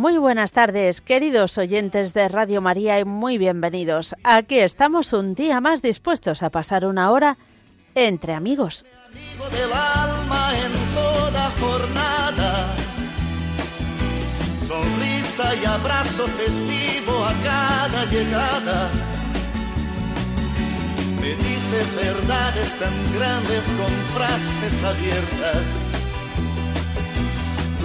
Muy buenas tardes, queridos oyentes de Radio María y muy bienvenidos. Aquí estamos un día más dispuestos a pasar una hora entre amigos. Amigo del alma en toda jornada. Sonrisa y abrazo festivo a cada llegada. Me dices verdades tan grandes con frases abiertas.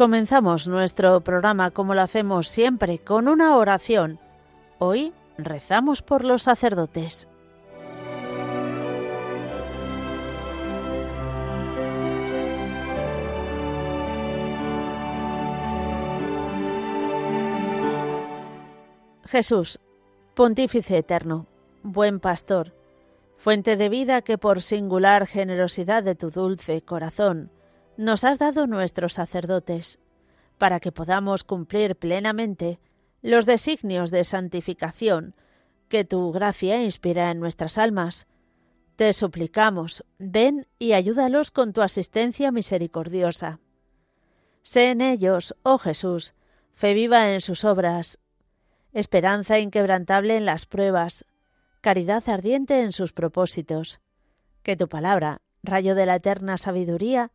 Comenzamos nuestro programa como lo hacemos siempre, con una oración. Hoy rezamos por los sacerdotes. Jesús, Pontífice eterno, buen pastor, fuente de vida que por singular generosidad de tu dulce corazón nos has dado nuestros sacerdotes, para que podamos cumplir plenamente los designios de santificación que tu gracia inspira en nuestras almas. Te suplicamos, ven y ayúdalos con tu asistencia misericordiosa. Sé en ellos, oh Jesús, fe viva en sus obras, esperanza inquebrantable en las pruebas, caridad ardiente en sus propósitos. Que tu palabra, rayo de la eterna sabiduría,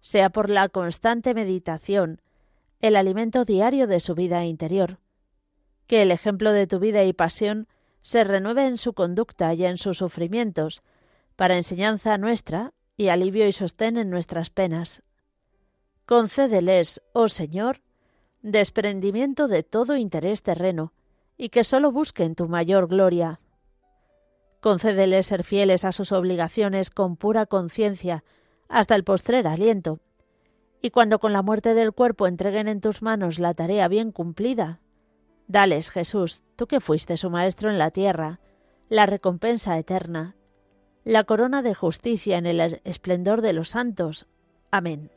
sea por la constante meditación, el alimento diario de su vida interior. Que el ejemplo de tu vida y pasión se renueve en su conducta y en sus sufrimientos, para enseñanza nuestra y alivio y sostén en nuestras penas. Concédeles, oh Señor, desprendimiento de todo interés terreno, y que sólo busquen tu mayor gloria. Concédeles ser fieles a sus obligaciones con pura conciencia, hasta el postrer aliento, y cuando con la muerte del cuerpo entreguen en tus manos la tarea bien cumplida, dales, Jesús, tú que fuiste su Maestro en la tierra, la recompensa eterna, la corona de justicia en el esplendor de los santos. Amén.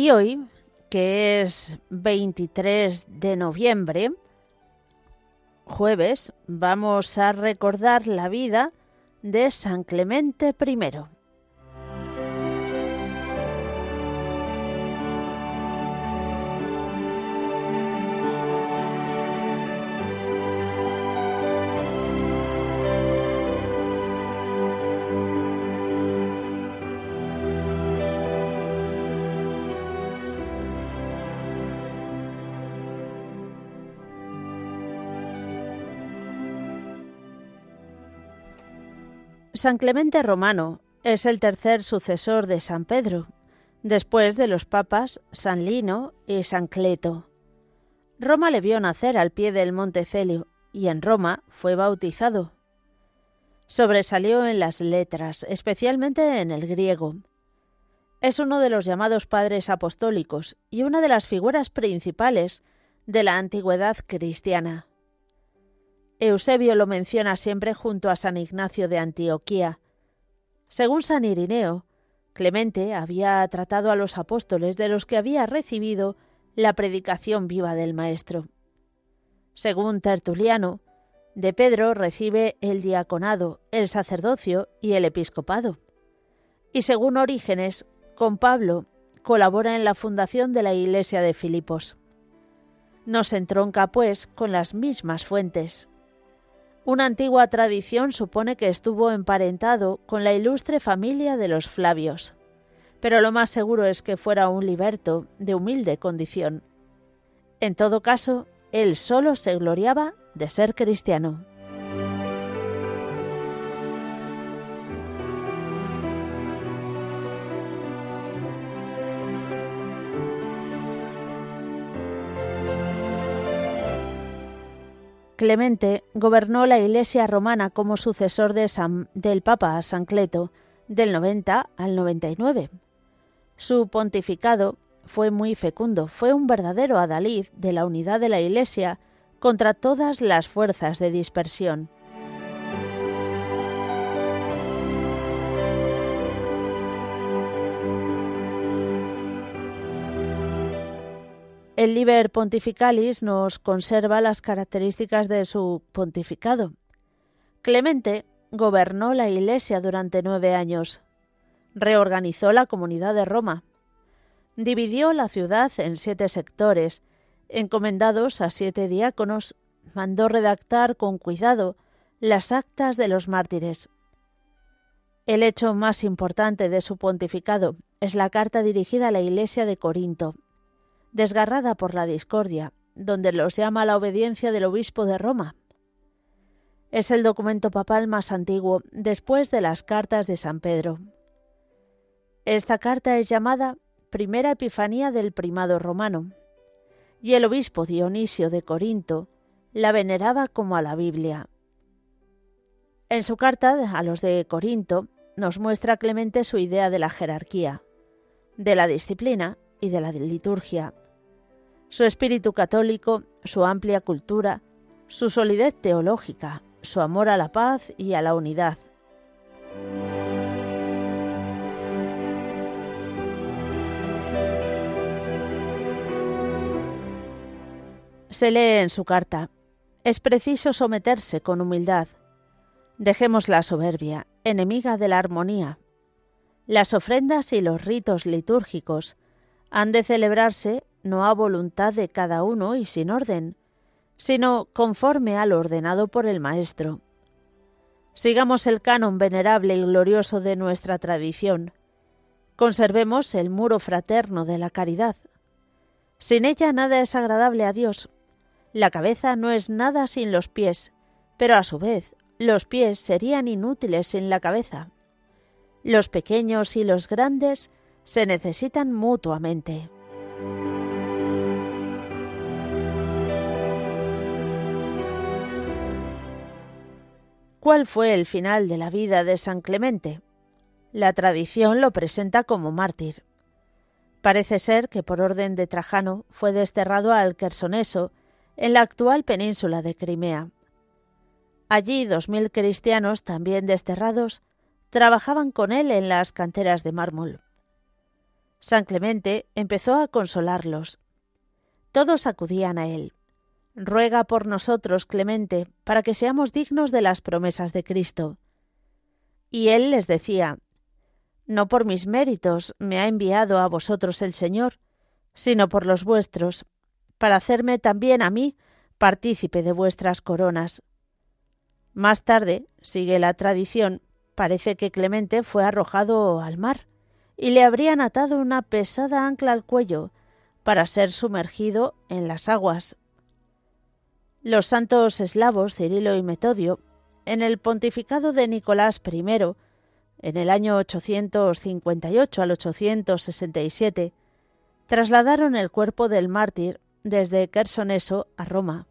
Y hoy, que es 23 de noviembre, jueves, vamos a recordar la vida de San Clemente I. San Clemente Romano es el tercer sucesor de San Pedro, después de los papas San Lino y San Cleto. Roma le vio nacer al pie del Monte Celio y en Roma fue bautizado. Sobresalió en las letras, especialmente en el griego. Es uno de los llamados padres apostólicos y una de las figuras principales de la antigüedad cristiana. Eusebio lo menciona siempre junto a San Ignacio de Antioquía. Según San Irineo, Clemente había tratado a los apóstoles de los que había recibido la predicación viva del Maestro. Según Tertuliano, de Pedro recibe el diaconado, el sacerdocio y el episcopado. Y según Orígenes, con Pablo colabora en la fundación de la iglesia de Filipos. Nos entronca, pues, con las mismas fuentes. Una antigua tradición supone que estuvo emparentado con la ilustre familia de los Flavios, pero lo más seguro es que fuera un liberto de humilde condición. En todo caso, él solo se gloriaba de ser cristiano. Clemente gobernó la Iglesia romana como sucesor de del Papa San Cleto del 90 al 99. Su pontificado fue muy fecundo, fue un verdadero adalid de la unidad de la Iglesia contra todas las fuerzas de dispersión. El Liber Pontificalis nos conserva las características de su pontificado. Clemente gobernó la Iglesia durante nueve años. Reorganizó la comunidad de Roma. Dividió la ciudad en siete sectores, encomendados a siete diáconos, mandó redactar con cuidado las actas de los mártires. El hecho más importante de su pontificado es la carta dirigida a la Iglesia de Corinto, desgarrada por la discordia, donde los llama la obediencia del obispo de Roma. Es el documento papal más antiguo después de las cartas de San Pedro. Esta carta es llamada Primera Epifanía del Primado Romano, y el obispo Dionisio de Corinto la veneraba como a la Biblia. En su carta a los de Corinto nos muestra Clemente su idea de la jerarquía, de la disciplina y de la liturgia, su espíritu católico, su amplia cultura, su solidez teológica, su amor a la paz y a la unidad. Se lee en su carta, es preciso someterse con humildad. Dejemos la soberbia, enemiga de la armonía. Las ofrendas y los ritos litúrgicos han de celebrarse no a voluntad de cada uno y sin orden, sino conforme al ordenado por el Maestro. Sigamos el canon venerable y glorioso de nuestra tradición. Conservemos el muro fraterno de la caridad. Sin ella nada es agradable a Dios. La cabeza no es nada sin los pies, pero a su vez los pies serían inútiles sin la cabeza. Los pequeños y los grandes se necesitan mutuamente. ¿Cuál fue el final de la vida de San Clemente? La tradición lo presenta como mártir. Parece ser que por orden de Trajano fue desterrado al Quersoneso, en la actual península de Crimea. Allí dos mil cristianos, también desterrados, trabajaban con él en las canteras de mármol. San Clemente empezó a consolarlos. Todos acudían a él. Ruega por nosotros, Clemente, para que seamos dignos de las promesas de Cristo. Y él les decía, No por mis méritos me ha enviado a vosotros el Señor, sino por los vuestros, para hacerme también a mí partícipe de vuestras coronas. Más tarde, sigue la tradición, parece que Clemente fue arrojado al mar, y le habrían atado una pesada ancla al cuello, para ser sumergido en las aguas. Los santos eslavos Cirilo y Metodio, en el pontificado de Nicolás I, en el año 858 al 867, trasladaron el cuerpo del mártir desde Kersoneso a Roma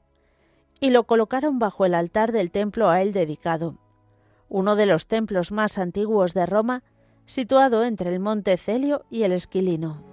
y lo colocaron bajo el altar del templo a él dedicado, uno de los templos más antiguos de Roma, situado entre el monte Celio y el Esquilino.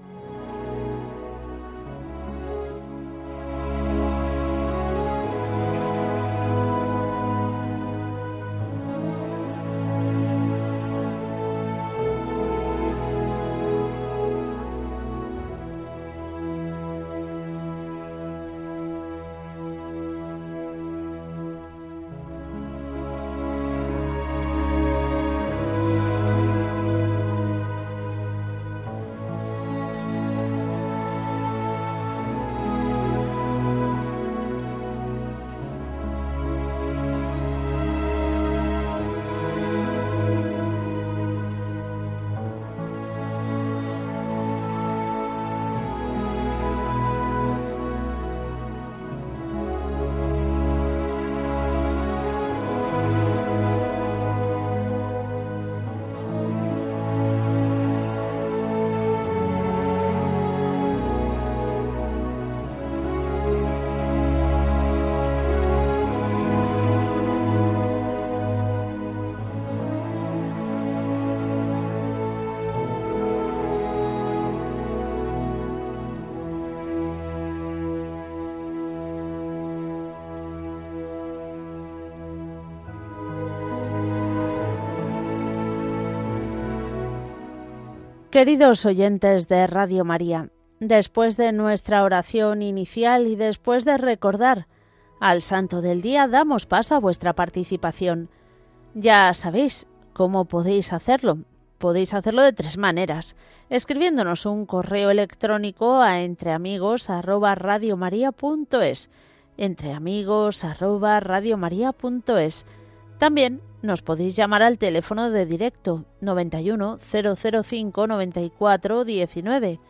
Queridos oyentes de Radio María, después de nuestra oración inicial y después de recordar al Santo del Día, damos paso a vuestra participación. Ya sabéis cómo podéis hacerlo. Podéis hacerlo de tres maneras, escribiéndonos un correo electrónico a entreamigos@radiomaria.es, entreamigos@radiomaria.es. También nos podéis llamar al teléfono de directo 91 005 94 19,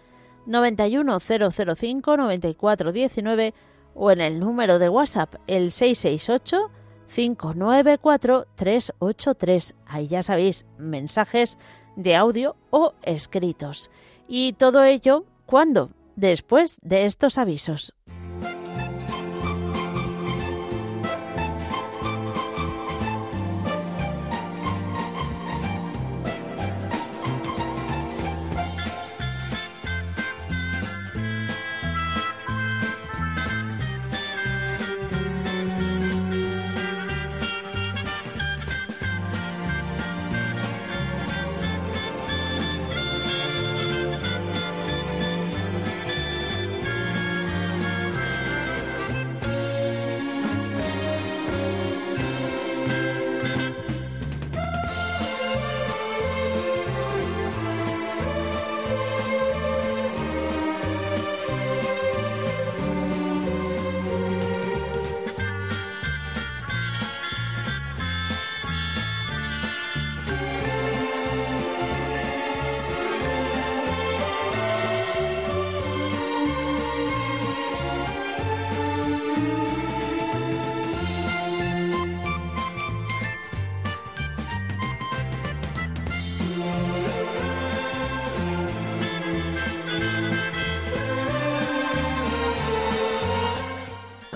91 005 94 19 o en el número de WhatsApp el 668 594 383. Ahí ya sabéis, mensajes de audio o escritos. Y todo ello, ¿cuándo? Después de estos avisos.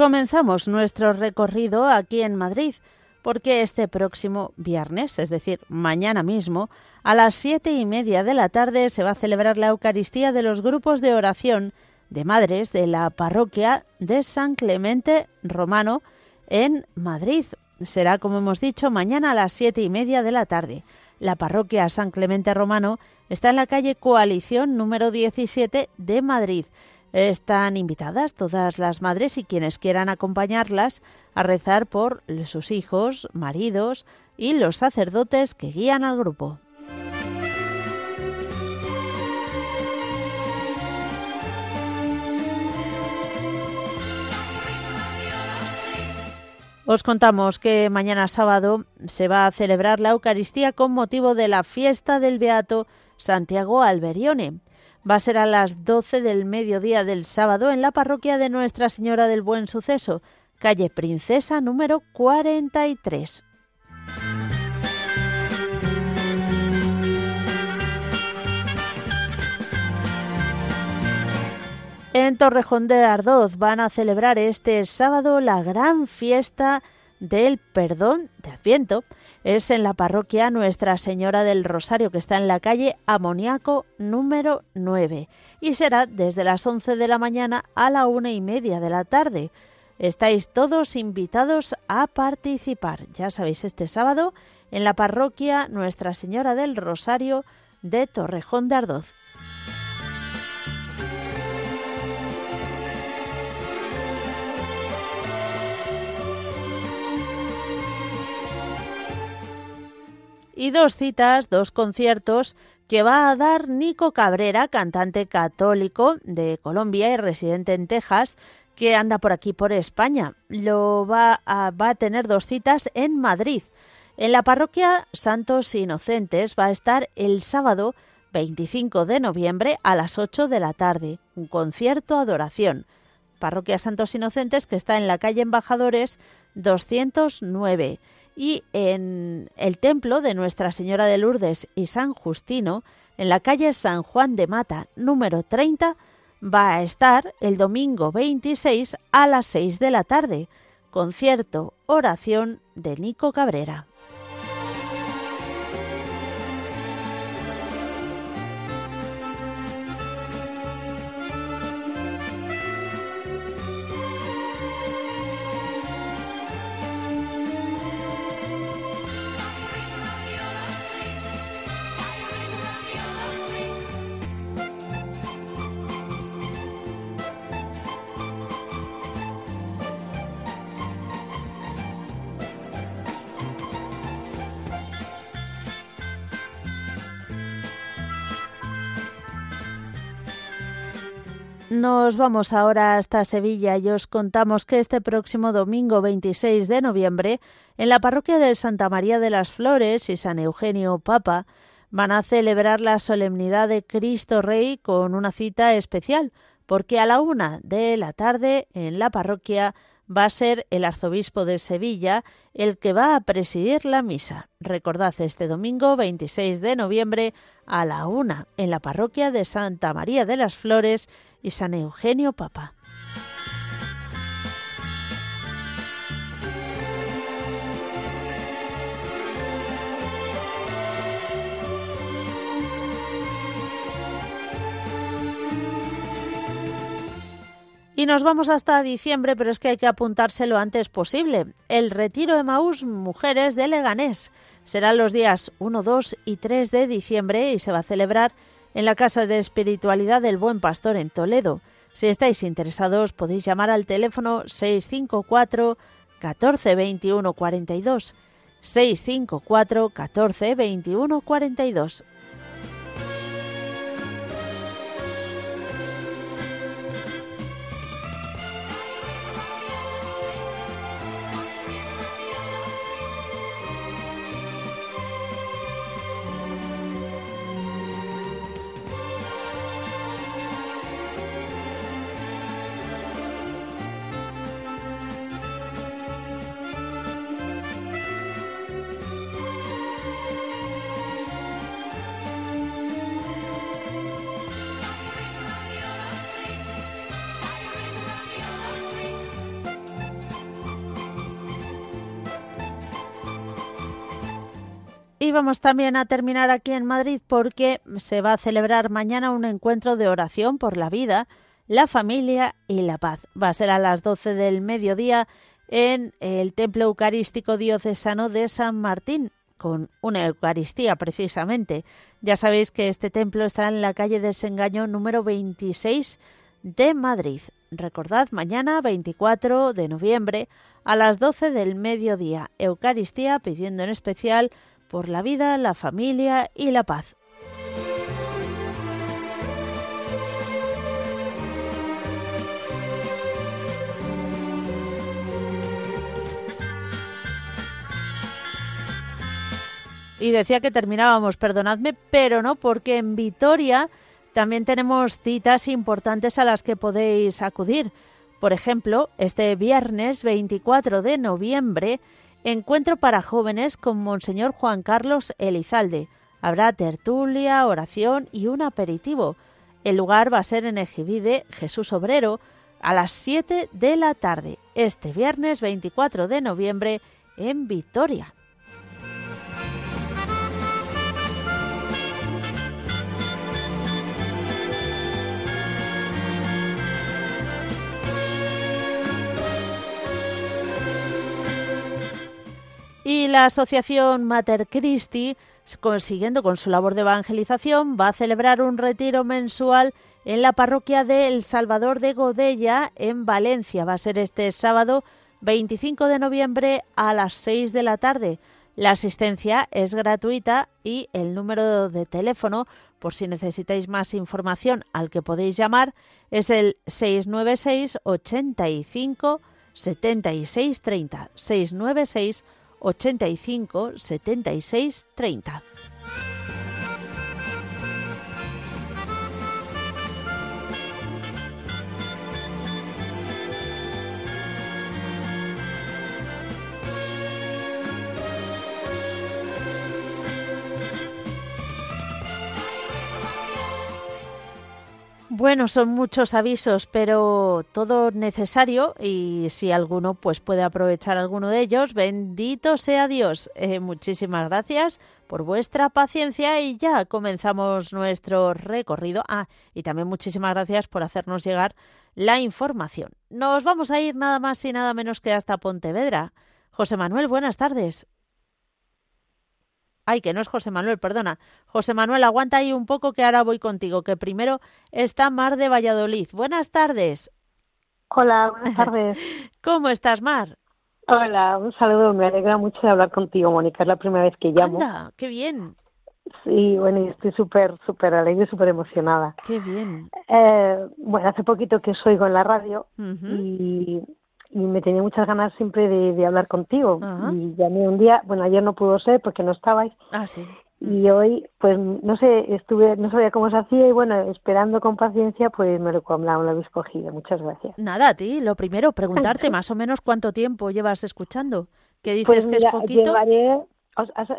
Comenzamos nuestro recorrido aquí en Madrid, porque este próximo viernes, es decir, mañana mismo, a las siete y media de la tarde se va a celebrar la Eucaristía de los grupos de oración de madres de la parroquia de San Clemente Romano en Madrid. será, como hemos dicho, mañana a las siete y media de la tarde. La parroquia San Clemente Romano está en la calle Coalición número 17 de Madrid. Están invitadas todas las madres y quienes quieran acompañarlas a rezar por sus hijos, maridos y los sacerdotes que guían al grupo. Os contamos que mañana sábado se va a celebrar la Eucaristía con motivo de la fiesta del Beato Santiago Alberione. Va a ser a las 12 del mediodía del sábado en la parroquia de Nuestra Señora del Buen Suceso, calle Princesa número 43. En Torrejón de Ardoz van a celebrar este sábado la gran fiesta del perdón de Adviento. Es en la parroquia Nuestra Señora del Rosario, que está en la calle Amoniaco número 9, y será desde las 11 de la mañana a la una y media de la tarde. Estáis todos invitados a participar, ya sabéis, este sábado en la parroquia Nuestra Señora del Rosario de Torrejón de Ardoz. Y dos citas, dos conciertos que va a dar Nico Cabrera, cantante católico de Colombia y residente en Texas, que anda por aquí por España. Lo va a, va a tener dos citas en Madrid. En la parroquia Santos Inocentes va a estar el sábado 25 de noviembre a las 8 de la tarde, un concierto adoración. Parroquia Santos Inocentes que está en la calle Embajadores 209 y en el templo de Nuestra Señora de Lourdes y San Justino, en la calle San Juan de Mata, número 30, va a estar el domingo 26 a las 6 de la tarde. Concierto, oración de Nico Cabrera. Nos vamos ahora hasta Sevilla y os contamos que este próximo domingo 26 de noviembre, en la parroquia de Santa María de las Flores y San Eugenio Papa, van a celebrar la solemnidad de Cristo Rey con una cita especial, porque a la una de la tarde en la parroquia va a ser el arzobispo de Sevilla el que va a presidir la misa. Recordad este domingo 26 de noviembre a la una en la parroquia de Santa María de las Flores y San Eugenio Papa. Y nos vamos hasta diciembre, pero es que hay que apuntarse lo antes posible. El retiro de Maús Mujeres de Leganés será los días 1, 2 y 3 de diciembre y se va a celebrar en la Casa de Espiritualidad del Buen Pastor en Toledo. Si estáis interesados podéis llamar al teléfono 654 14 21 42 654 14 21 42. Y vamos también a terminar aquí en Madrid porque se va a celebrar mañana un encuentro de oración por la vida, la familia y la paz. Va a ser a las 12 del mediodía en el Templo Eucarístico Diocesano de San Martín, con una Eucaristía precisamente. Ya sabéis que este templo está en la calle Desengaño número 26 de Madrid. Recordad, mañana 24 de noviembre a las 12 del mediodía, Eucaristía pidiendo en especial por la vida, la familia y la paz. Y decía que terminábamos, perdonadme, pero no, porque en Vitoria también tenemos citas importantes a las que podéis acudir. Por ejemplo, este viernes 24 de noviembre, encuentro para jóvenes con Monseñor Juan Carlos Elizalde. Habrá tertulia, oración y un aperitivo. El lugar va a ser en Ejibide, Jesús Obrero, a las 7 de la tarde, este viernes 24 de noviembre en Vitoria. Y la asociación Mater Christi, consiguiendo con su labor de evangelización, va a celebrar un retiro mensual en la parroquia de El Salvador de Godella, en Valencia. Va a ser este sábado 25 de noviembre a las 6 de la tarde. La asistencia es gratuita y el número de teléfono, por si necesitáis más información al que podéis llamar, es el 696 85 76 30. 696 85 76 30. Bueno, son muchos avisos, pero todo necesario y si alguno pues puede aprovechar alguno de ellos, bendito sea Dios. Eh, muchísimas gracias por vuestra paciencia y ya comenzamos nuestro recorrido. Ah, y también muchísimas gracias por hacernos llegar la información. Nos vamos a ir nada más y nada menos que hasta Pontevedra. José Manuel, buenas tardes. Ay, que no es José Manuel, perdona. José Manuel, aguanta ahí un poco que ahora voy contigo, que primero está Mar de Valladolid. Buenas tardes. Hola, buenas tardes. ¿Cómo estás, Mar? Hola, un saludo. Me alegra mucho de hablar contigo, Mónica. Es la primera vez que llamo. Anda, qué bien. Sí, bueno, y estoy súper, súper alegre, súper emocionada. Qué bien. Eh, bueno, hace poquito que os oigo en la radio y y me tenía muchas ganas siempre de, hablar contigo. Y llamé un día, bueno, ayer no pudo ser porque no estabais. Ah, sí. Y hoy, pues no sé, estuve, no sabía cómo se hacía y bueno, esperando con paciencia, pues me lo, me lo habéis cogido. Muchas gracias. Nada, a ti, lo primero, preguntarte más o menos cuánto tiempo llevas escuchando. ¿Qué dices pues que es poquito? Llevaré,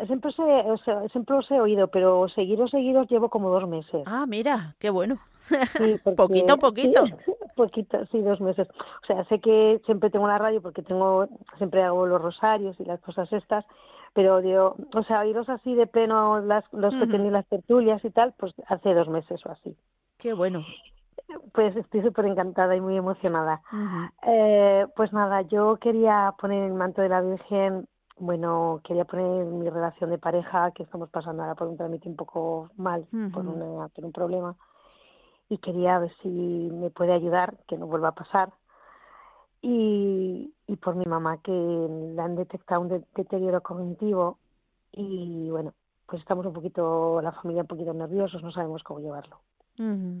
siempre, os he, siempre os he oído, pero seguiros, seguidos llevo como dos meses. Ah, mira, qué bueno. poquito, poquito. poquito, sí, dos meses. O sea, sé que siempre tengo la radio porque tengo, siempre hago los rosarios y las cosas estas, pero digo, o sea, oíros así de pleno las, los que tenéis las tertulias y tal, pues hace dos meses o así. Qué bueno. Pues estoy súper encantada y muy emocionada. eh, pues nada, yo quería poner el manto de la Virgen bueno, quería poner mi relación de pareja, que estamos pasando ahora por un trámite un poco mal, por, una, por un problema, y quería ver si me puede ayudar, que no vuelva a pasar. Y, y por mi mamá, que le han detectado un deterioro cognitivo, y bueno, pues estamos un poquito, la familia un poquito nerviosos, no sabemos cómo llevarlo.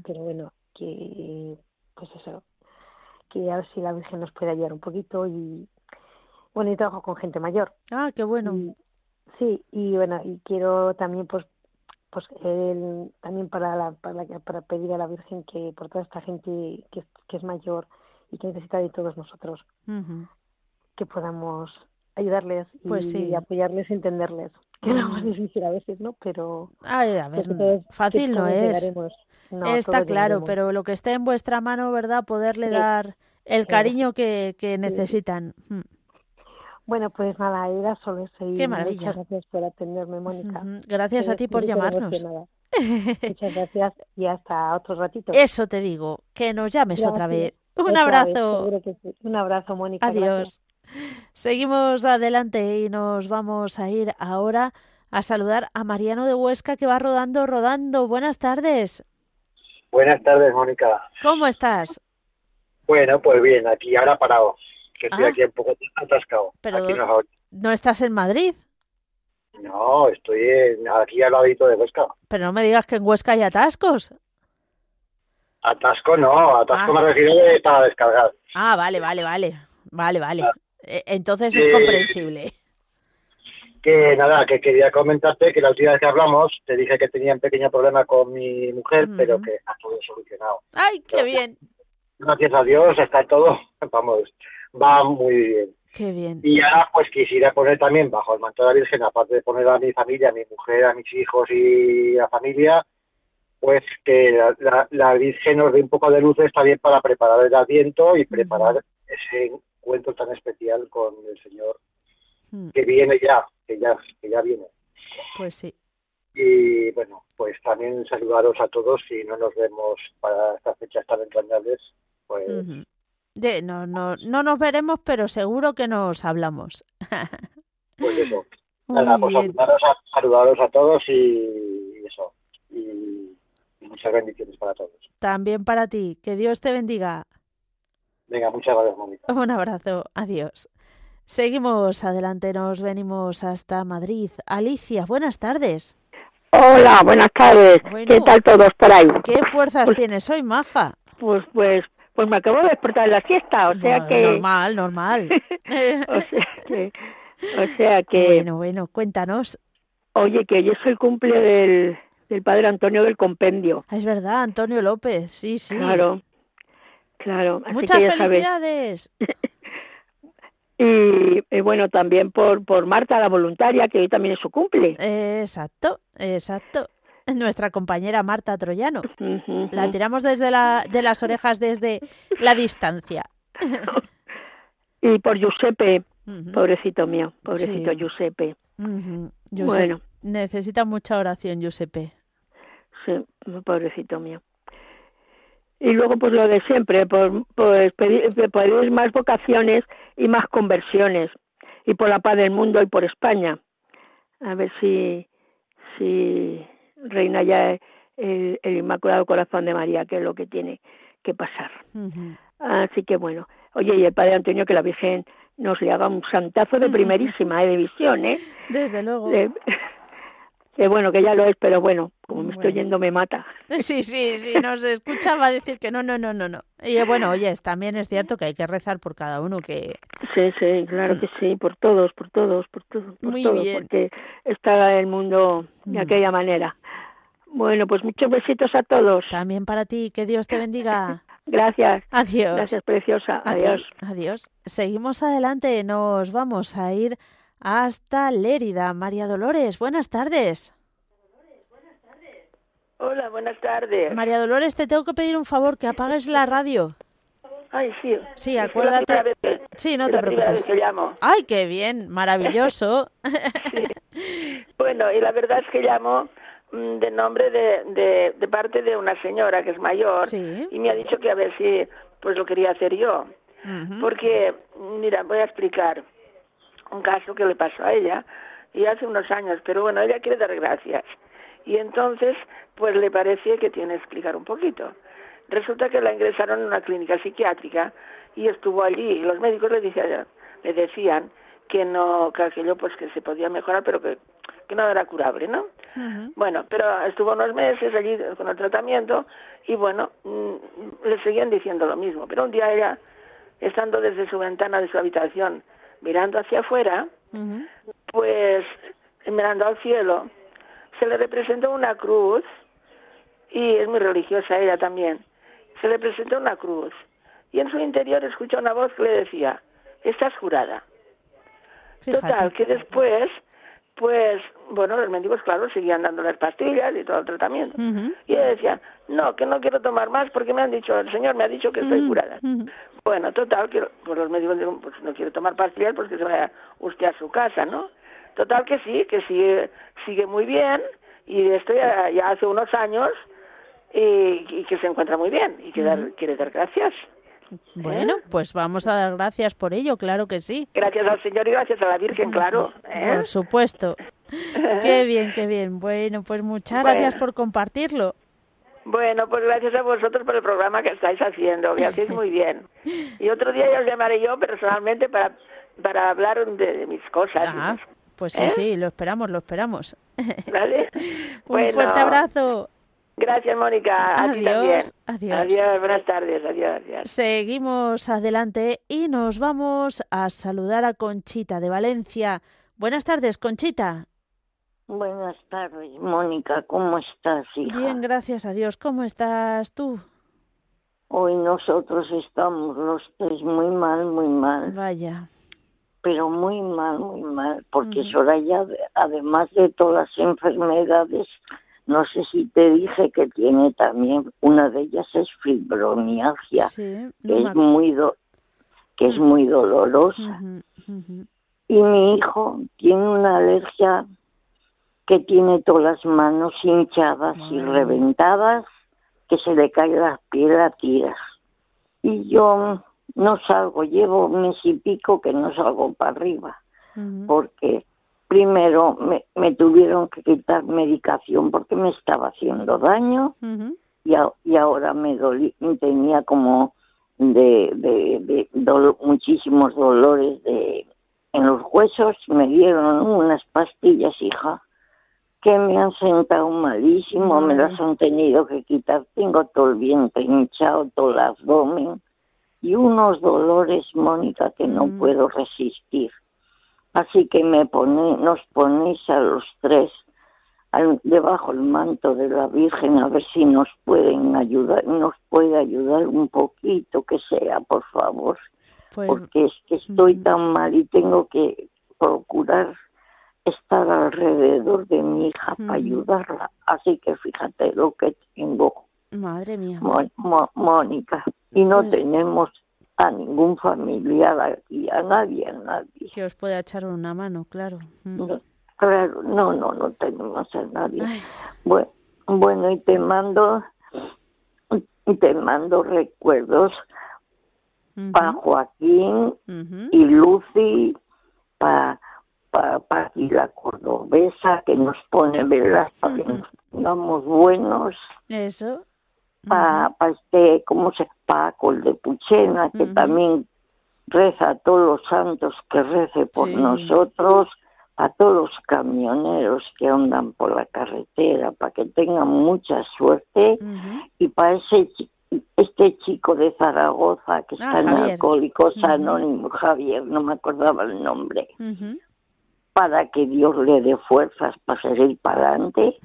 Pero bueno, que, pues eso, que a ver si la Virgen nos puede ayudar un poquito y, bueno, y trabajo con gente mayor. Ah, qué bueno. sí, y bueno, y quiero también, pues, pues el, también para, la, para, para pedir a la Virgen que por toda esta gente que, que es mayor y que necesita de todos nosotros, que podamos ayudarles y, pues apoyarles y entenderles. Que es más difícil a veces, ¿no? Pero... Ay, a ver, fácil no es. Está claro, pero lo que esté en vuestra mano, ¿verdad? Poderle dar el cariño que, que necesitan. Bueno, pues nada, era solo eso. Qué maravilla. Muchas gracias por atenderme, Mónica. Gracias a ti por llamarnos. Muchas gracias y hasta otro ratito. Eso te digo, que nos llames otra vez. Un abrazo. Un abrazo, Mónica. Adiós. Seguimos adelante y nos vamos a ir ahora a saludar a Mariano de Huesca que va rodando, rodando. Buenas tardes. Buenas tardes, Mónica. ¿Cómo estás? Bueno, pues bien, aquí ahora parado, que estoy ah. aquí un poco atascado. Pero no, estás en Madrid? No, estoy aquí al ladito de Huesca. Pero no me digas que en Huesca hay atascos. Atasco no, atasco ah. me refiero de para descargar. Ah, vale, vale, vale. Vale, vale. Ah. E, entonces es comprensible. Que nada, que quería comentarte que la última vez que hablamos te dije que tenía un pequeño problema con mi mujer, pero que ha todo solucionado. ¡Ay, qué bien! Gracias a Dios está todo, vamos, va muy bien. Qué bien. Y ahora pues quisiera poner también bajo el manto de la Virgen, aparte de poner a mi familia, a mi mujer, a mis hijos y a familia, pues que la, Virgen nos dé un poco de luces también para preparar el Adviento y preparar ese encuentro tan especial con el Señor hmm. que viene ya, que ya, que ya viene. Pues sí. Y bueno, pues también saludaros a todos si no nos vemos para estas fechas tan entrañables, pues... De, no, no, no nos veremos, pero seguro que nos hablamos. pues eso. Nada, pues saludaros a, todos y eso. Y muchas bendiciones para todos. También para ti. Que Dios te bendiga. Venga, muchas gracias, Mónica. Un abrazo. Adiós. Seguimos adelante, nos venimos hasta Madrid. Alicia, buenas tardes. Hola, buenas tardes. ¿Qué tal todos por ahí? ¿Qué fuerzas pues tienes hoy, Maja? Pues, pues, pues me acabo de despertar en la siesta, o sea que... Normal, normal. o, sea que, o sea que... Bueno, bueno, cuéntanos. Oye, que hoy es el cumple del, del padre Antonio del Compendio. Ah, es verdad, Antonio López, sí, sí. Claro, claro. Muchas felicidades. y, bueno, también por, por Marta, la voluntaria, que hoy también es su cumple. exacto, exacto. Nuestra compañera Marta Troyano. La tiramos desde la, de las orejas desde la distancia. y por Giuseppe, pobrecito mío, pobrecito Giuseppe. Bueno. Necesita mucha oración, Giuseppe. Sí, pobrecito mío. Y luego, pues lo de siempre, pues, pues pedir, más vocaciones y más conversiones. Y por la paz del mundo y por España. A ver si, si reina ya el, Inmaculado Corazón de María, que es lo que tiene que pasar. Así que bueno. Oye, y el Padre Antonio, que la Virgen nos le haga un santazo de primerísima división, ¿eh? Desde luego. Que bueno, que ya lo es, pero bueno, como me estoy yendo me mata. Sí, sí, sí, nos escucha va a decir que no, no, no, no, no. Y bueno, oye, también es cierto que hay que rezar por cada uno que... Sí, sí, claro que sí, por todos, por todos, por todos, por Muy todos, porque está el mundo de mm. aquella manera. Bueno, pues muchos besitos a todos. También para ti, que Dios te bendiga. Gracias. Adiós. Gracias, preciosa. Adiós. Adiós. Seguimos adelante, nos vamos a ir hasta Lérida. María Dolores, buenas tardes. Hola, buenas tardes. María Dolores, te tengo que pedir un favor, que apagues la radio. Ay, sí. Sí, acuérdate. sí, no te preocupes. Ay, qué bien, maravilloso. Bueno, y la verdad es que llamo de nombre de, de, parte de una señora que es mayor y me ha dicho que a ver si pues lo quería hacer yo. Porque, mira, voy a explicar un caso que le pasó a ella y hace unos años, pero bueno, ella quiere dar gracias. Y entonces, pues le parece que tiene que explicar un poquito. Resulta que la ingresaron en una clínica psiquiátrica y estuvo allí y los médicos le decían, le decían que no, que aquello pues que se podía mejorar, pero que, que no era curable, ¿no? Bueno, pero estuvo unos meses allí con el tratamiento y bueno, mm, le seguían diciendo lo mismo. Pero un día ella, estando desde su ventana de su habitación, mirando hacia afuera, pues mirando al cielo, se le representó una cruz, y es muy religiosa ella también, se le presentó una cruz, y en su interior escuchó una voz que le decía, estás jurada. Total, que después, pues, bueno, los médicos, claro, seguían dándole pastillas y todo el tratamiento. Y ella decía, no, que no quiero tomar más porque me han dicho, el Señor me ha dicho que estoy curada. Bueno, total, que pues los médicos dijeron, pues no quiere tomar pastillas porque se vaya usted a su casa, ¿no? Total que sí, que sigue, sigue muy bien y esto ya, hace unos años y, que se encuentra muy bien y que quiere dar gracias. Bueno, pues vamos a dar gracias por ello, claro que sí. Gracias al Señor y gracias a la Virgen, claro. ¿eh? Por supuesto. qué bien, qué bien. Bueno, pues muchas gracias por compartirlo. Bueno, pues gracias a vosotros por el programa que estáis haciendo, que hacéis muy bien. Y otro día ya os llamaré yo personalmente para, para hablar de, mis cosas. Ah, pues sí, ¿Eh? sí, lo esperamos, lo esperamos. ¿Vale? Un fuerte abrazo. Gracias, Mónica. adiós, adiós. Adiós, buenas tardes. Adiós, adiós. Seguimos adelante y nos vamos a saludar a Conchita de Valencia. Buenas tardes, Conchita. Buenas tardes, Mónica. ¿Cómo estás, hija? Bien, gracias a Dios. ¿Cómo estás tú? Hoy nosotros estamos los tres muy mal, muy mal. Vaya. Pero muy mal, muy mal, porque Soraya, además de todas las enfermedades, no sé si te dije que tiene también, una de ellas es fibromialgia, que, es muy que es muy dolorosa. Y mi hijo tiene una alergia que tiene todas las manos hinchadas y reventadas, que se le cae la piel a tiras. Y yo no salgo, llevo un mes y pico que no salgo para arriba, porque primero me, me, tuvieron que quitar medicación porque me estaba haciendo daño y, y, ahora me dolí, tenía como de, de, de muchísimos dolores de en los huesos. Me dieron unas pastillas hija que me han sentado malísimo, me las han tenido que quitar, tengo todo el vientre hinchado, todo el abdomen y unos dolores, Mónica, que no puedo resistir. Así que me pone, nos ponéis a los tres debajo del manto de la Virgen a ver si nos pueden ayudar, nos puede ayudar un poquito que sea, por favor, pues, porque es que estoy tan mal y tengo que procurar estar alrededor de mi hija para ayudarla. Así que fíjate lo que tengo. Madre mía. Mónica. Y no pues tenemos a ningún familiar aquí, a nadie, a nadie. Que os pueda echar una mano, claro. No, claro, no, no, no tenemos a nadie. Bueno, bueno, y te mando, te mando recuerdos para Joaquín y Lucy, para para pa la cordobesa que nos pone velas para que nos pongamos buenos. Eso. Para pa este, ¿cómo se Paco, el de Puchena, que también reza a todos los santos que rece por nosotros, a todos los camioneros que andan por la carretera, para que tengan mucha suerte, y para ese este chico de Zaragoza que ah, está en Alcohólicos Anónimos, Javier, no me acordaba el nombre, para que Dios le dé fuerzas para seguir para adelante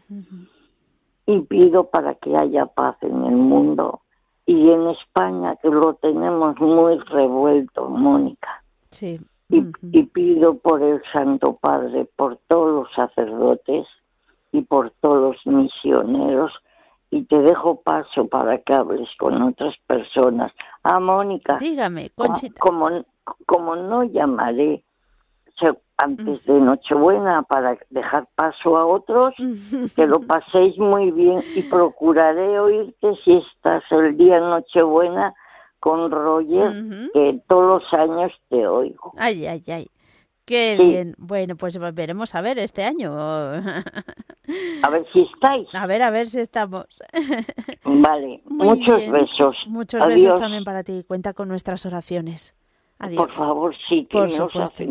y pido para que haya paz en el mundo y en España que lo tenemos muy revuelto, Mónica. Sí. Y, y, pido por el Santo Padre, por todos los sacerdotes y por todos los misioneros y te dejo paso para que hables con otras personas. Ah, Mónica. Dígame, Conchita. Como, como no llamaré antes de Nochebuena para dejar paso a otros, que lo paséis muy bien y procuraré oírte si estás el día Nochebuena con Roger, que todos los años te oigo. Ay, ay, ay. Qué bien. Bueno, pues veremos a ver este año. a ver si estáis. A ver, a ver si estamos. vale, muchos besos. Muchos besos también para ti. Cuenta con nuestras oraciones. Adiós. Por favor, sí, que nos hace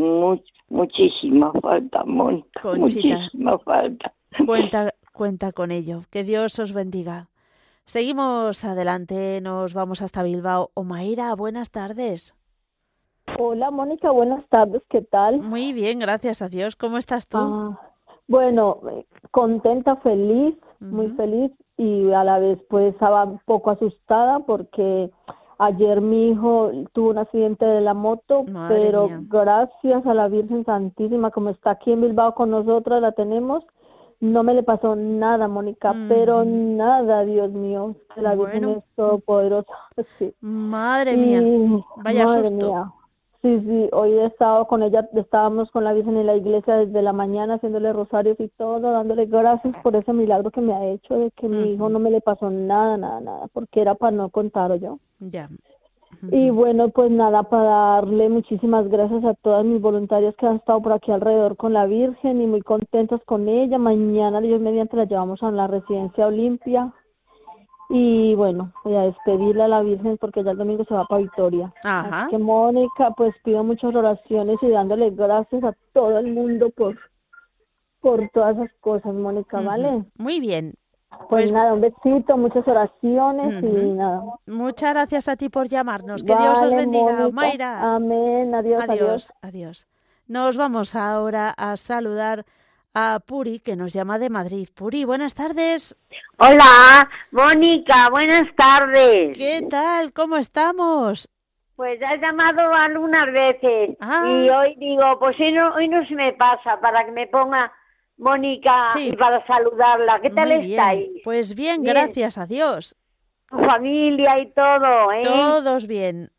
muchísima falta, Mónica. Muchísima falta. Cuenta, cuenta con ello. Que Dios os bendiga. Seguimos adelante, nos vamos hasta Bilbao. Omaira, buenas tardes. Hola, Mónica, buenas tardes, ¿qué tal? Muy bien, gracias a Dios. ¿Cómo estás tú? Ah, bueno, contenta, feliz, muy feliz y a la vez pues estaba un poco asustada porque Ayer mi hijo tuvo un accidente de la moto, pero gracias a la Virgen Santísima, como está aquí en Bilbao con nosotras, la tenemos, no me le pasó nada, Mónica, pero nada, Dios mío, la Virgen es todopoderosa. Sí. Madre mía, vaya susto. Sí, sí, hoy he estado con ella, estábamos con la Virgen en la iglesia desde la mañana haciéndole rosarios y todo, dándole gracias por ese milagro que me ha hecho de que mi hijo no me le pasó nada, nada, nada, porque era para no contar yo. Ya. Y bueno, pues nada, para darle muchísimas gracias a todas mis voluntarias que han estado por aquí alrededor con la Virgen y muy contentas con ella. Mañana, Dios mediante, la llevamos a la residencia Olimpia. Y bueno, voy a despedirle a la Virgen porque ya el domingo se va para Victoria. Ajá. que Mónica, pues pido muchas oraciones y dándole gracias a todo el mundo por, por todas esas cosas, Mónica, ¿vale? Muy bien. Pues, pues, nada, un besito, muchas oraciones y nada. Muchas gracias a ti por llamarnos. Que Dios os bendiga, Mayra. Amén, adiós, adiós. Adiós, Nos vamos ahora a saludar a Puri, que nos llama de Madrid. Puri, buenas tardes. Hola, Mónica, buenas tardes. ¿Qué tal? ¿Cómo estamos? Pues ya he llamado algunas veces ah. y hoy digo, pues hoy no, hoy no se me pasa para que me ponga Mónica, y para saludarla. ¿Qué tal estáis? Pues bien, gracias a Dios. Tu familia y todo, ¿eh? Todos bien.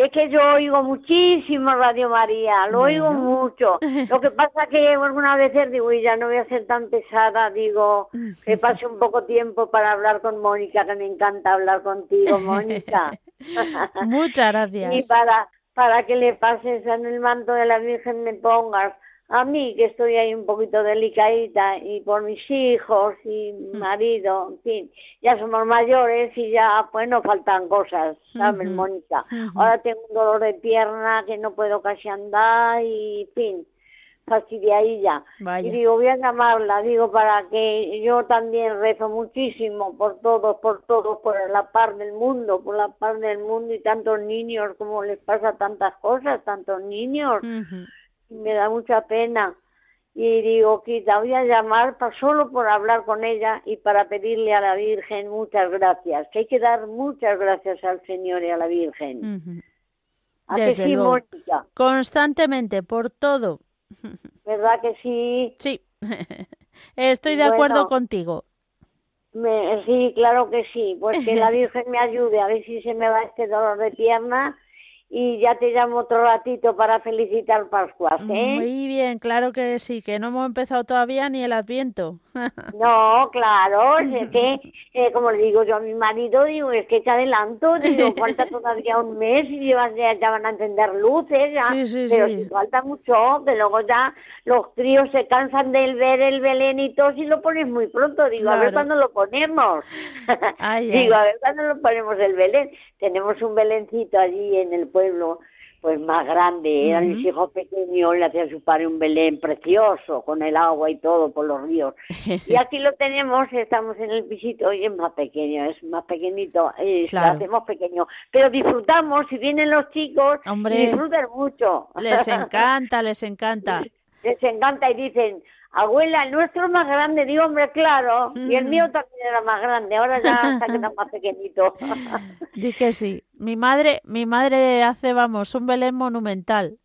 Es que yo oigo muchísimo Radio María, lo oigo mucho. Lo que pasa que algunas veces digo, y ya no voy a ser tan pesada, digo, que pase un poco tiempo para hablar con Mónica, que me encanta hablar contigo, Mónica. Muchas gracias. y para, para que le pases en el manto de la Virgen me pongas a mí que estoy ahí un poquito delicadita y por mis hijos y mi marido, en fin, ya somos mayores y ya pues no faltan cosas, ¿sabes, Mónica? Ahora tengo un dolor de pierna que no puedo casi andar y, en fin, fastidiadilla. Y digo, voy a llamarla, digo, para que yo también rezo muchísimo por todos, por todos, por la paz del mundo, por la paz del mundo y tantos niños, como les pasa tantas cosas, tantos niños me da mucha pena. Y digo, quita, voy a llamar para, solo por hablar con ella y para pedirle a la Virgen muchas gracias. Que hay que dar muchas gracias al Señor y a la Virgen. Desde Constantemente, por todo. ¿Verdad que sí? Sí. Estoy de acuerdo contigo. Me, sí, claro que sí. Pues que la Virgen me ayude a ver si se me va este dolor de pierna y ya te llamo otro ratito para felicitar Pascuas, ¿eh? Muy bien, claro que sí, que no hemos empezado todavía ni el Adviento. no, claro, es que, eh, como le digo yo a mi marido, digo, es que te adelanto, digo, falta todavía un mes y ya, ya van a encender luces, ya, pero sí. falta mucho, que luego ya los críos se cansan de ver el Belén y todo si lo pones muy pronto, digo, a ver cuándo lo ponemos. digo, a ver cuándo lo ponemos el Belén. Tenemos un Belencito allí en el pueblo pues más grande, eran mis hijos pequeños, le hacía a su padre un Belén precioso, con el agua y todo por los ríos. Y aquí lo tenemos, estamos en el pisito y es más pequeño, es más pequeñito, lo hacemos pequeño. Pero disfrutamos, si vienen los chicos, disfrutan mucho. Les encanta, les encanta. Les encanta y dicen, Abuela, el nuestro es más grande, digo, hombre, claro. Y el mío también era más grande, ahora ya está quedando más pequeñito. Di que sí. Mi madre, mi madre hace, vamos, un Belén monumental.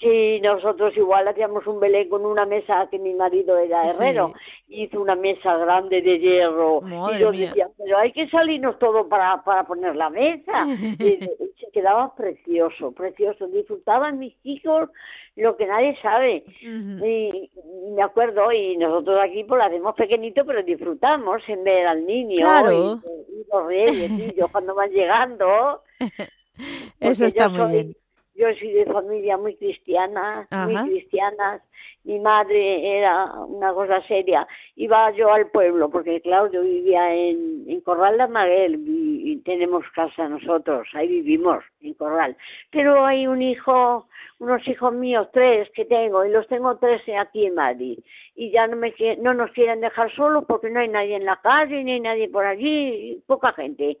Sí, nosotros igual hacíamos un Belén con una mesa que mi marido era herrero. Hizo una mesa grande de hierro. y yo decía, pero hay que salirnos todo para, para poner la mesa. y, se quedaba precioso, precioso. Disfrutaban mis hijos lo que nadie sabe. y, me acuerdo, y nosotros aquí pues lo hacemos pequeñito, pero disfrutamos en ver al niño y, los reyes, y yo cuando van llegando. Eso está muy bien. Yo soy de familia muy cristiana, muy cristianas. Mi madre era una cosa seria. Iba yo al pueblo, porque claro, yo vivía en, en Corral de Maguel y, tenemos casa nosotros, ahí vivimos, en Corral. Pero hay un hijo, unos hijos míos, tres que tengo, y los tengo tres aquí en Madrid. Y ya no, me, no nos quieren dejar solos porque no hay nadie en la calle, ni hay nadie por allí, poca gente.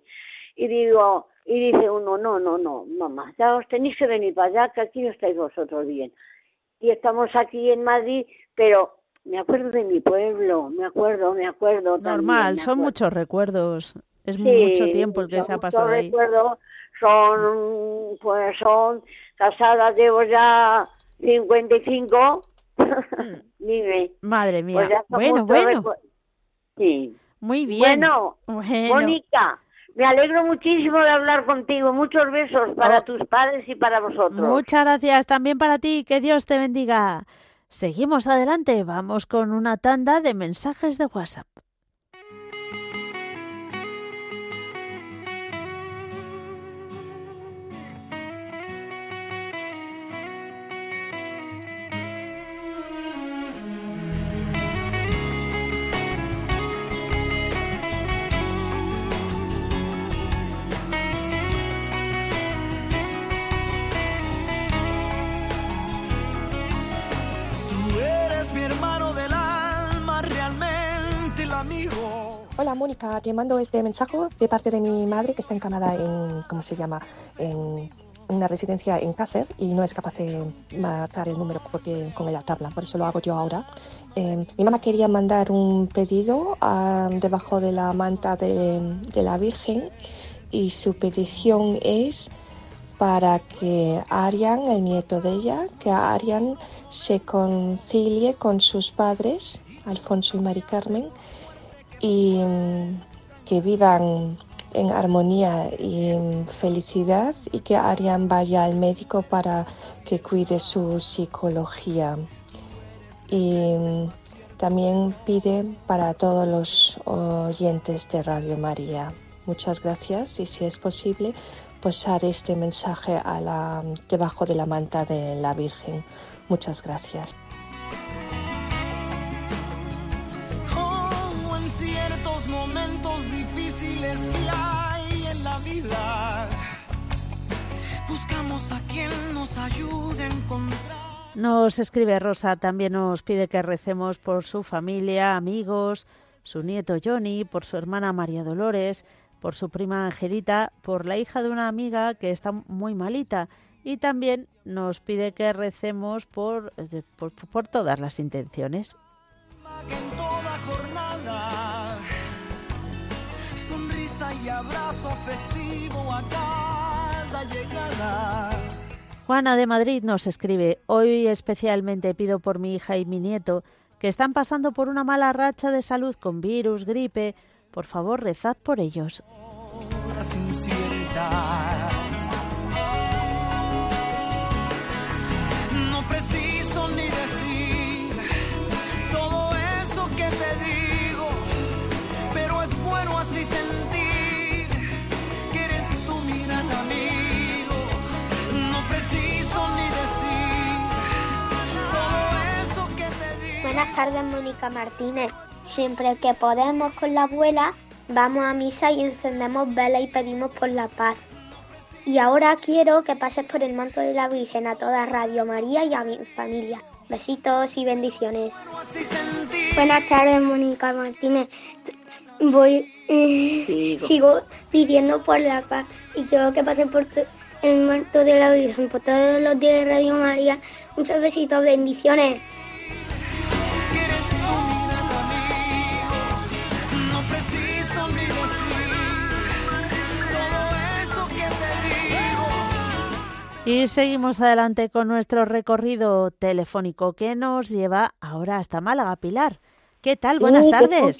Y digo, y dice uno, no, no, no, mamá, ya os tenéis que venir para allá, que aquí no estáis vosotros bien. Y estamos aquí en Madrid, pero me acuerdo de mi pueblo, me acuerdo, me acuerdo. Normal, son muchos recuerdos. Es mucho tiempo el que se ha pasado ahí. recuerdos, son, pues son casadas, llevo ya 55. Dime. Madre mía. Pues bueno, bueno. Sí. Muy bien. Bueno, bueno. Mónica, me alegro muchísimo de hablar contigo. Muchos besos para oh. tus padres y para vosotros. Muchas gracias también para ti. Que Dios te bendiga. Seguimos adelante. Vamos con una tanda de mensajes de WhatsApp. Mónica, te mando este mensaje de parte de mi madre que está en Canadá en, ¿cómo se llama? En una residencia en Cácer y no es capaz de marcar el número porque con la tabla, por eso lo hago yo ahora. Eh, mi mamá quería mandar un pedido ah, debajo de la manta de, de la Virgen y su petición es para que Arian, el nieto de ella, que Arian se concilie con sus padres, Alfonso y Mari Carmen, y que vivan en armonía y felicidad y que Arian vaya al médico para que cuide su psicología. Y también pide para todos los oyentes de Radio María. Muchas gracias y si es posible posar este mensaje a la, debajo de la manta de la Virgen. Muchas gracias. Nos ayude a encontrar. Nos escribe Rosa, también nos pide que recemos por su familia, amigos, su nieto Johnny, por su hermana María Dolores, por su prima Angelita, por la hija de una amiga que está muy malita y también nos pide que recemos por, eh, por, todas las intenciones. Juana de Madrid nos escribe, hoy especialmente pido por mi hija y mi nieto, que están pasando por una mala racha de salud con virus, gripe, por favor, rezad por ellos. Tardes, Mónica Martínez. Siempre que podemos con la abuela, vamos a misa y encendemos vela y pedimos por la paz. Y ahora quiero que pases por el manto de la Virgen a toda Radio María y a mi familia. Besitos y bendiciones. Buenas tardes, Mónica Martínez. Voy, eh, sigo pidiendo por la paz y quiero que pases por el manto de la Virgen, por todos los días de Radio María. Muchos besitos, bendiciones. Y seguimos adelante con nuestro recorrido telefónico que nos lleva ahora hasta Málaga. Pilar, ¿qué tal? Buenas tardes.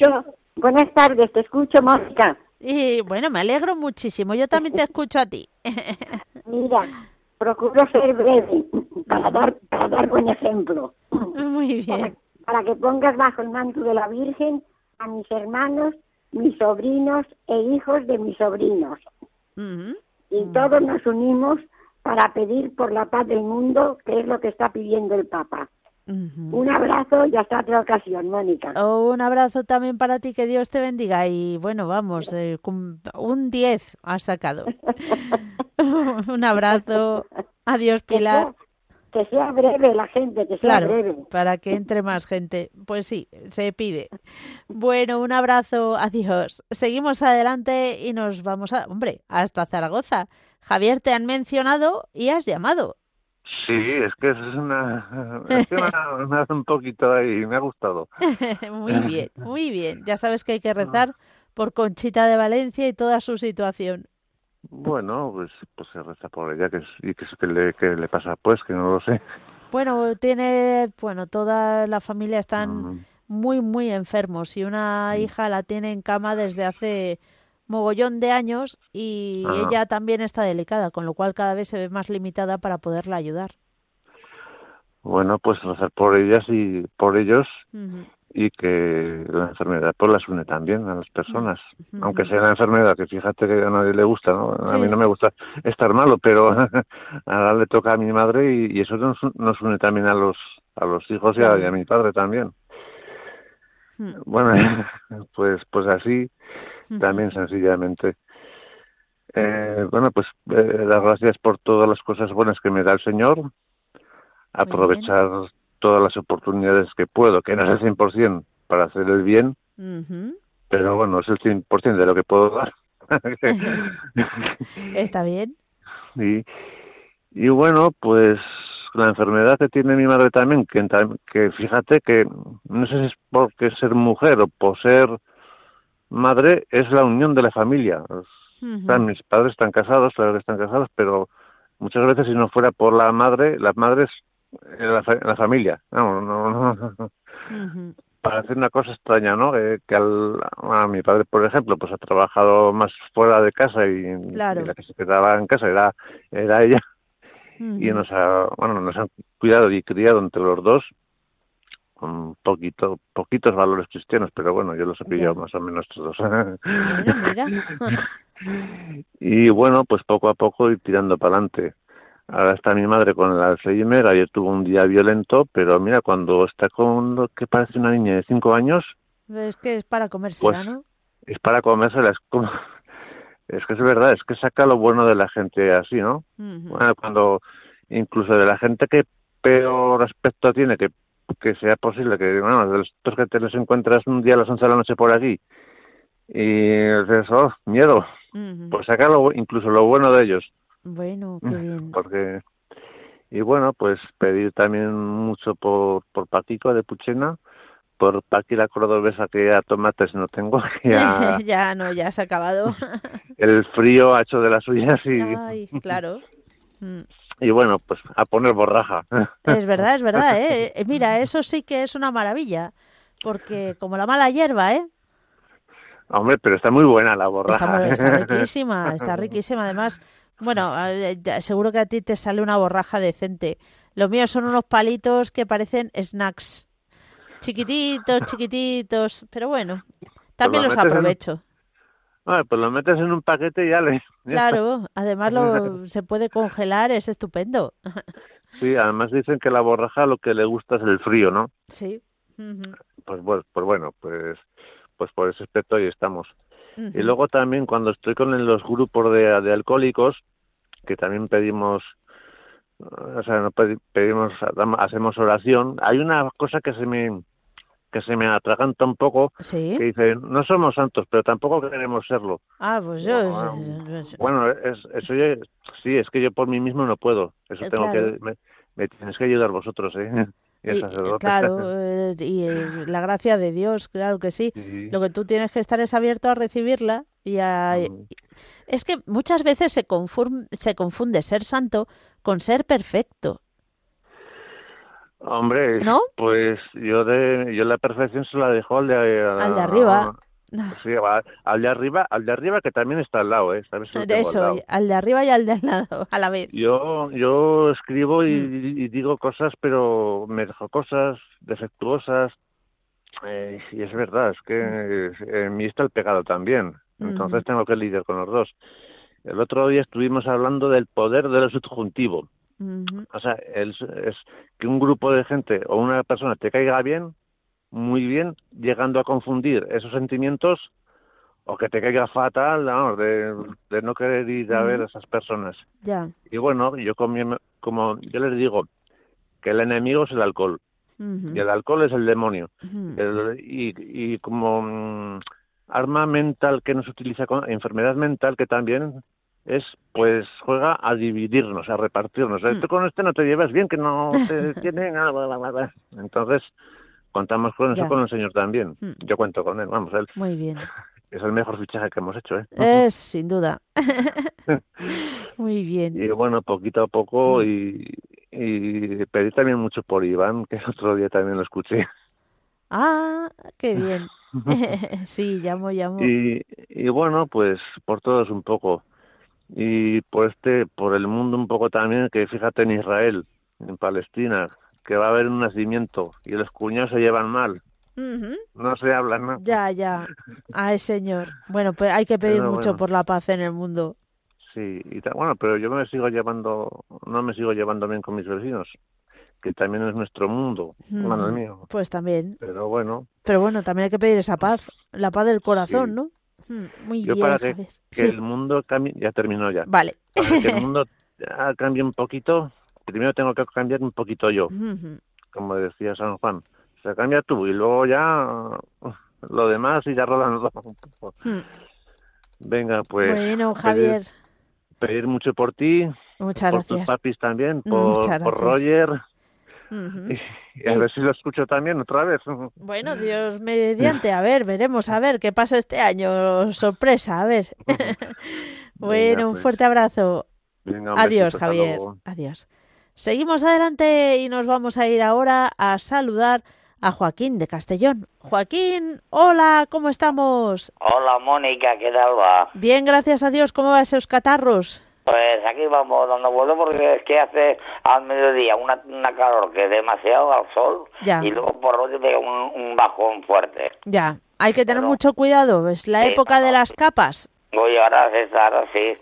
Buenas tardes, te escucho, Mónica. Y bueno, me alegro muchísimo. Yo también te escucho a ti. Mira, procuro ser breve para dar, para dar buen ejemplo. Muy bien. Para, que pongas bajo el manto de la Virgen a mis hermanos, mis sobrinos e hijos de mis sobrinos. Y todos nos unimos para pedir por la paz del mundo, que es lo que está pidiendo el Papa. Un abrazo y hasta otra ocasión, Mónica. Oh, un abrazo también para ti, que Dios te bendiga. Y bueno, vamos, eh, un 10 has sacado. un abrazo. Adiós, Pilar. Que sea, breve la gente, que sea breve. Para que entre más gente. Pues sí, se pide. Bueno, un abrazo. Adiós. Seguimos adelante y nos vamos a, hombre, hasta Zaragoza. Javier, te han mencionado y has llamado. Sí, es que es una... Es que me, hace un poquito ahí, me ha gustado. muy bien, muy bien. Ya sabes que hay que rezar por Conchita de Valencia y toda su situación. Bueno, pues, pues se reza por ella, que, y que, que, le, que le pasa pues, que no lo sé. Bueno, tiene, bueno, toda la familia están muy, muy enfermos y una mm. hija la tiene en cama desde hace mogollón de años y ah. ella también está delicada, con lo cual cada vez se ve más limitada para poderla ayudar. Bueno, pues rezar por ellas y por ellos y que la enfermedad pues las une también a las personas, aunque sea la enfermedad que fíjate que a nadie le gusta, ¿no? A mí no me gusta estar malo, pero ahora le toca a mi madre y, eso nos, nos, une también a los a los hijos y a, y a mi padre también. Bueno, pues pues así también sencillamente. Eh, bueno, pues eh, las gracias por todas las cosas buenas que me da el Señor, aprovechar todas las oportunidades que puedo, que no es el 100% para hacer el bien, pero bueno, es el 100% de lo que puedo dar. Está bien. Y, y bueno, pues la enfermedad que tiene mi madre también, que, que fíjate que no sé si es porque ser mujer o por ser madre, es la unión de la familia. mis padres están casados, claro que están casados, pero muchas veces si no fuera por la madre, las madres, la, la familia. No, no, no. Parece una cosa extraña, ¿no? Eh, que al, a mi padre, por ejemplo, pues ha trabajado más fuera de casa y, la que se quedaba en casa era, era ella. Y nos ha, bueno, nos han cuidado y criado entre los dos con poquito, poquitos valores cristianos, pero bueno, yo los he pillado más o menos todos. y bueno, pues poco a poco ir tirando para adelante. Ahora está mi madre con el Alzheimer, ayer tuvo un día violento, pero mira, cuando está con lo que parece una niña de cinco años... Es que es para comérsela, pues, ¿no? Es para comérsela, es como... Es que es verdad, es que saca lo bueno de la gente así, ¿no? bueno, cuando incluso de la gente que peor aspecto tiene, que, que sea posible que, bueno, de los que te los encuentras un día a las once de la noche por aquí y dices, oh, miedo, pues saca incluso lo bueno de ellos. Bueno, qué bien. Porque, y bueno, pues pedir también mucho por, por Paquico de Puchena, por Paqui la cordobesa que a tomates no tengo. Ya, ya no, ya se ha acabado. el frío ha hecho de las suyas y... Ay, claro. Y bueno, pues a poner borraja. Es verdad, es verdad, ¿eh? ¿eh? Mira, eso sí que es una maravilla, porque como la mala hierba, ¿eh? Hombre, pero está muy buena la borraja. Está, está riquísima, está riquísima. Además, bueno, seguro que a ti te sale una borraja decente. Los míos son unos palitos que parecen snacks. Chiquititos, chiquititos. Pero bueno, también los aprovecho. Pues lo metes en un paquete y ya le... Claro, además lo, se puede congelar, es estupendo. Sí, además dicen que la borraja lo que le gusta es el frío, ¿no? Sí. pues, pues, pues bueno, pues, pues por ese aspecto ahí estamos. Y luego también cuando estoy con los grupos de, alcohólicos, que también pedimos, o sea, no pedimos, hacemos oración, hay una cosa que se me que se me atraganta un poco, que dice, no somos santos, pero tampoco queremos serlo. Ah, pues yo... Bueno, es, eso sí, es que yo por mí mismo no puedo. Eso eh, tengo que... Me, me, tienes que ayudar vosotros, ¿eh? Y, claro, eh, y eh, la gracia de Dios, claro que sí. Lo que tú tienes que estar es abierto a recibirla y a... Mm. Es que muchas veces se, se confunde ser santo con ser perfecto. Hombre, ¿No? pues yo de yo la perfección se la dejo al de, al de arriba. Sí, al de arriba, al de arriba que también está al lado, ¿eh? de eso, al, de arriba y al de al lado, a la vez. Yo, yo escribo y, mm. digo cosas, pero me dejo cosas defectuosas. Eh, y es verdad, es que mm. en mí está el pegado también. Entonces tengo que lidiar con los dos. El otro día estuvimos hablando del poder del subjuntivo. O sea, es que un grupo de gente o una persona te caiga bien muy bien, llegando a confundir esos sentimientos o que te caiga fatal de, no querer ir a ver a esas personas. Ya. Y bueno, yo como, como yo les digo que el enemigo es el alcohol y el alcohol es el demonio. y, y como mm, arma mental que nos utiliza, con, enfermedad mental que también es pues juega a dividirnos, a repartirnos. Mm. Tú con este no te llevas bien, que no te tiene nada. Entonces, contamos con eso con el señor también. Hmm. Yo cuento con él, vamos, él. Muy bien. Es el mejor fichaje que hemos hecho, ¿eh? Es, sin duda. Muy bien. Y bueno, poquito a poco hmm. y, y pedí también mucho por Iván, que el otro día también lo escuché. Ah, qué bien. sí, llamo, llamo. Y, y bueno, pues por todos un poco. Y por este, por el mundo un poco también, que fíjate en Israel, en Palestina, que va a haber un nacimiento y los cuñados se llevan mal. No se hablan, ¿no? Ya, ya. Ay, señor. Bueno, pues hay que pedir mucho por la paz en el mundo. Sí, y bueno, pero yo me sigo llevando, no me sigo llevando bien con mis vecinos, que también es nuestro mundo, hermano mío. Pues también. Pero bueno. Pero bueno, también hay que pedir esa paz, la paz del corazón, ¿no? Muy yo bien. Para que, el mundo cambie, ya terminó ya. Vale. Para que el mundo cambie un poquito, primero tengo que cambiar un poquito yo, como decía San Juan. Se cambia tú y luego ya lo demás y ya un poco. Hmm. Venga, pues. Bueno, Javier. Pedir, mucho por ti. Muchas por gracias. tus papis también, por, por Roger. Y, a ver si lo escucho también otra vez. Bueno, Dios mediante, a ver, veremos, a ver qué pasa este año. Sorpresa, a ver. bueno, un pues. fuerte abrazo. Adiós, Javier. Adiós. Seguimos adelante y nos vamos a ir ahora a saludar a Joaquín de Castellón. Joaquín, hola, ¿cómo estamos? Hola, Mónica, ¿qué tal va? Bien, gracias a Dios. ¿Cómo va esos catarros? Pues aquí vamos dando vuelo porque es que hace al mediodía una, una calor que es demasiado al sol y luego por otro pega un, un, bajón fuerte. Ya, hay que tener mucho cuidado, es la época de las capas. Voy ahora, ahora sí.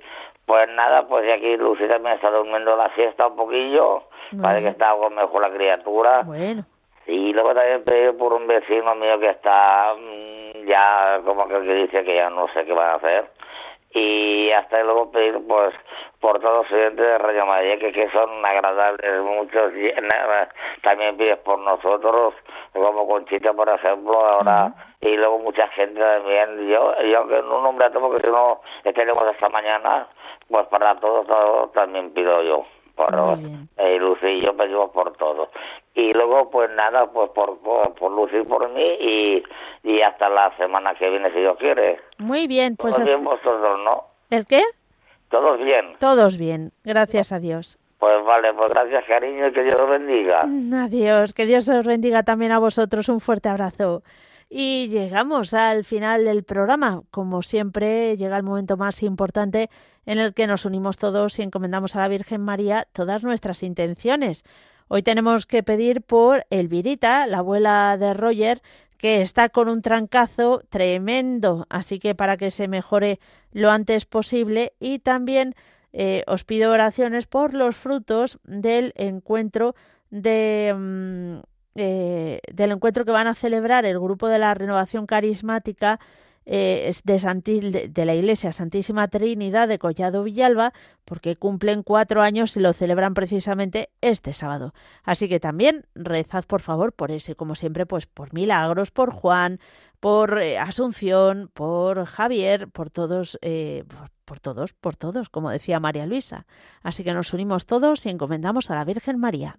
Pues nada, pues aquí Lucy también está durmiendo la siesta un poquillo, parece que está algo mejor la criatura. Bueno. Y luego también pedí por un vecino mío que está mm, ya como que dice que ya no sé qué van a hacer. Y hasta luego pedir pues por todos los estudiantes de Radio Madrid que, que son agradables muchos. También pides por nosotros, como Conchita por ejemplo, ahora. Y luego mucha gente también. Yo, yo que no nombre a todos porque si no estaremos esta mañana, pues para todos, todos también pido yo por eh, Lucy y yo pedimos por todo y luego pues nada pues por por, por Lucy y por mí y, y hasta la semana que viene si Dios quiere muy bien pues todos bien vosotros no el qué todos bien todos bien gracias a Dios pues vale, pues gracias cariño y que Dios os bendiga. Adiós, que Dios os bendiga también a vosotros. Un fuerte abrazo. Y llegamos al final del programa. Como siempre, llega el momento más importante en el que nos unimos todos y encomendamos a la Virgen María todas nuestras intenciones. Hoy tenemos que pedir por Elvirita, la abuela de Roger, que está con un trancazo tremendo, así que para que se mejore lo antes posible y también eh, os pido oraciones por los frutos del encuentro de mm, eh, del encuentro que van a celebrar el grupo de la renovación carismática eh, de, de, la Iglesia Santísima Trinidad de Collado Villalba, porque cumplen cuatro años y lo celebran precisamente este sábado. Así que también rezad por favor por ese, como siempre, pues por Milagros, por Juan, por eh, Asunción, por Javier, por todos, por todos, por todos, como decía María Luisa. Así que nos unimos todos y encomendamos a la Virgen María.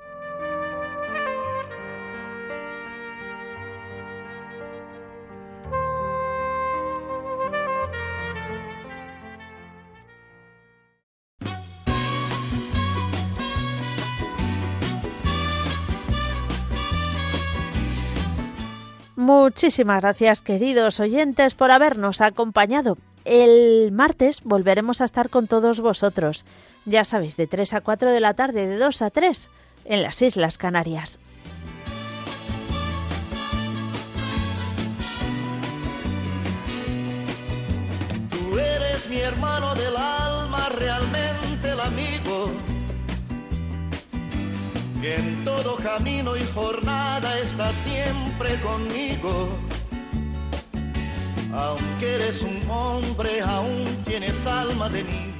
Muchísimas gracias, queridos oyentes, por habernos acompañado. El martes volveremos a estar con todos vosotros, ya sabéis, de 3 a 4 de la tarde, de 2 a 3, en las Islas Canarias. Tú eres mi hermano del alma, realmente el amigo en todo camino y jornada está siempre conmigo. Aunque eres un hombre, aún tienes alma de niño